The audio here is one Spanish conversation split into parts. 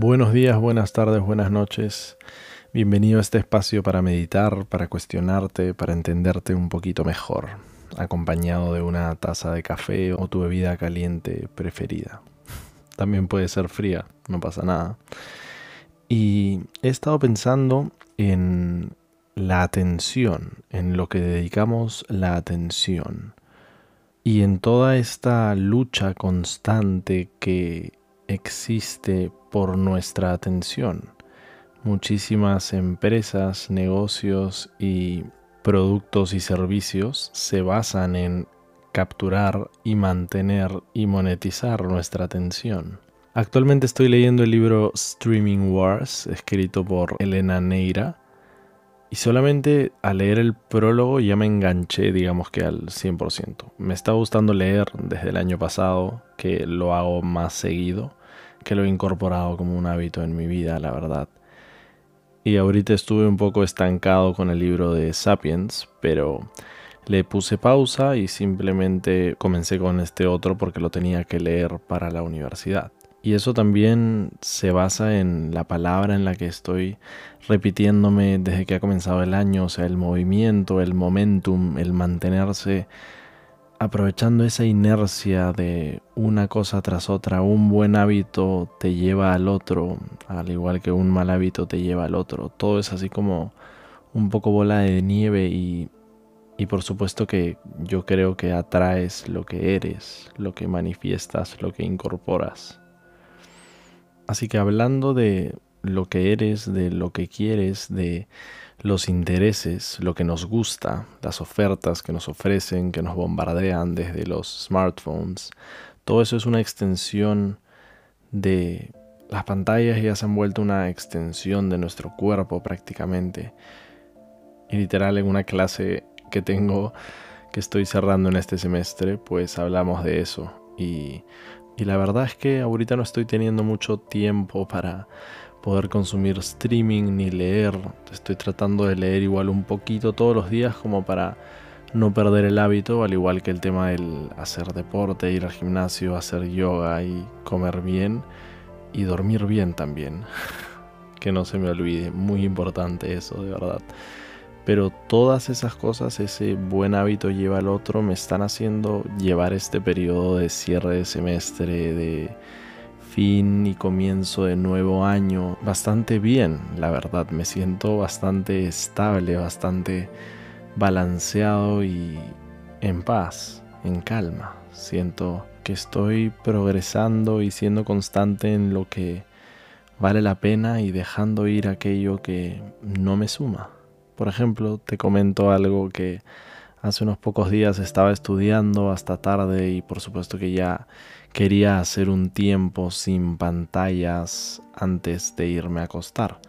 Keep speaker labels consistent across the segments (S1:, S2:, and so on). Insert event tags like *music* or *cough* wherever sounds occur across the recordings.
S1: Buenos días, buenas tardes, buenas noches. Bienvenido a este espacio para meditar, para cuestionarte, para entenderte un poquito mejor, acompañado de una taza de café o tu bebida caliente preferida. También puede ser fría, no pasa nada. Y he estado pensando en la atención, en lo que dedicamos la atención. Y en toda esta lucha constante que existe por nuestra atención. Muchísimas empresas, negocios y productos y servicios se basan en capturar y mantener y monetizar nuestra atención. Actualmente estoy leyendo el libro Streaming Wars, escrito por Elena Neira, y solamente al leer el prólogo ya me enganché, digamos que al 100%. Me está gustando leer desde el año pasado, que lo hago más seguido que lo he incorporado como un hábito en mi vida, la verdad. Y ahorita estuve un poco estancado con el libro de Sapiens, pero le puse pausa y simplemente comencé con este otro porque lo tenía que leer para la universidad. Y eso también se basa en la palabra en la que estoy repitiéndome desde que ha comenzado el año, o sea, el movimiento, el momentum, el mantenerse aprovechando esa inercia de una cosa tras otra, un buen hábito te lleva al otro, al igual que un mal hábito te lleva al otro. Todo es así como un poco bola de nieve y, y por supuesto que yo creo que atraes lo que eres, lo que manifiestas, lo que incorporas. Así que hablando de lo que eres, de lo que quieres, de los intereses, lo que nos gusta, las ofertas que nos ofrecen, que nos bombardean desde los smartphones. Todo eso es una extensión de las pantallas ya se han vuelto una extensión de nuestro cuerpo prácticamente. Y literal en una clase que tengo que estoy cerrando en este semestre, pues hablamos de eso. Y, y la verdad es que ahorita no estoy teniendo mucho tiempo para poder consumir streaming ni leer. Estoy tratando de leer igual un poquito todos los días como para no perder el hábito, al igual que el tema del hacer deporte, ir al gimnasio, hacer yoga y comer bien y dormir bien también. *laughs* que no se me olvide, muy importante eso, de verdad. Pero todas esas cosas, ese buen hábito lleva al otro, me están haciendo llevar este periodo de cierre de semestre, de fin y comienzo de nuevo año bastante bien, la verdad. Me siento bastante estable, bastante balanceado y en paz, en calma. Siento que estoy progresando y siendo constante en lo que vale la pena y dejando ir aquello que no me suma. Por ejemplo, te comento algo que hace unos pocos días estaba estudiando hasta tarde y por supuesto que ya Quería hacer un tiempo sin pantallas antes de irme a acostar.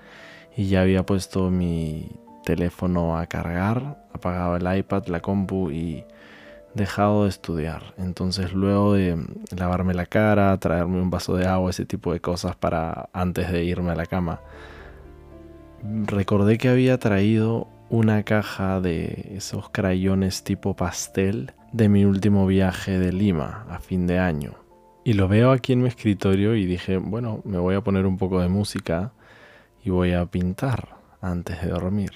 S1: Y ya había puesto mi teléfono a cargar, apagado el iPad, la compu y dejado de estudiar. Entonces luego de lavarme la cara, traerme un vaso de agua, ese tipo de cosas para antes de irme a la cama, recordé que había traído una caja de esos crayones tipo pastel de mi último viaje de Lima a fin de año. Y lo veo aquí en mi escritorio y dije, bueno, me voy a poner un poco de música y voy a pintar antes de dormir.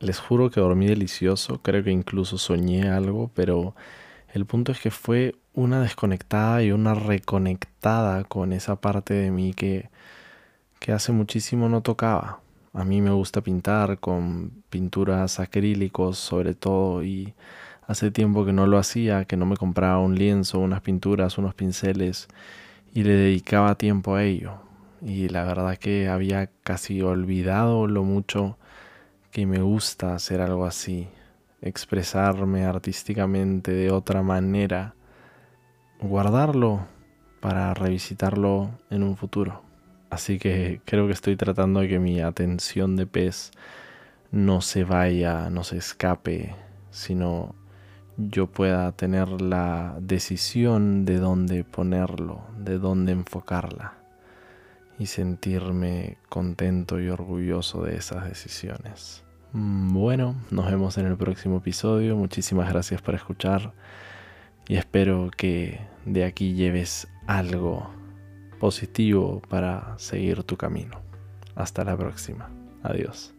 S1: Les juro que dormí delicioso, creo que incluso soñé algo, pero el punto es que fue una desconectada y una reconectada con esa parte de mí que, que hace muchísimo no tocaba. A mí me gusta pintar con pinturas acrílicos sobre todo y Hace tiempo que no lo hacía, que no me compraba un lienzo, unas pinturas, unos pinceles y le dedicaba tiempo a ello. Y la verdad que había casi olvidado lo mucho que me gusta hacer algo así, expresarme artísticamente de otra manera, guardarlo para revisitarlo en un futuro. Así que creo que estoy tratando de que mi atención de pez no se vaya, no se escape, sino yo pueda tener la decisión de dónde ponerlo, de dónde enfocarla y sentirme contento y orgulloso de esas decisiones. Mm, bueno, nos vemos en el próximo episodio. Muchísimas gracias por escuchar y espero que de aquí lleves algo positivo para seguir tu camino. Hasta la próxima. Adiós.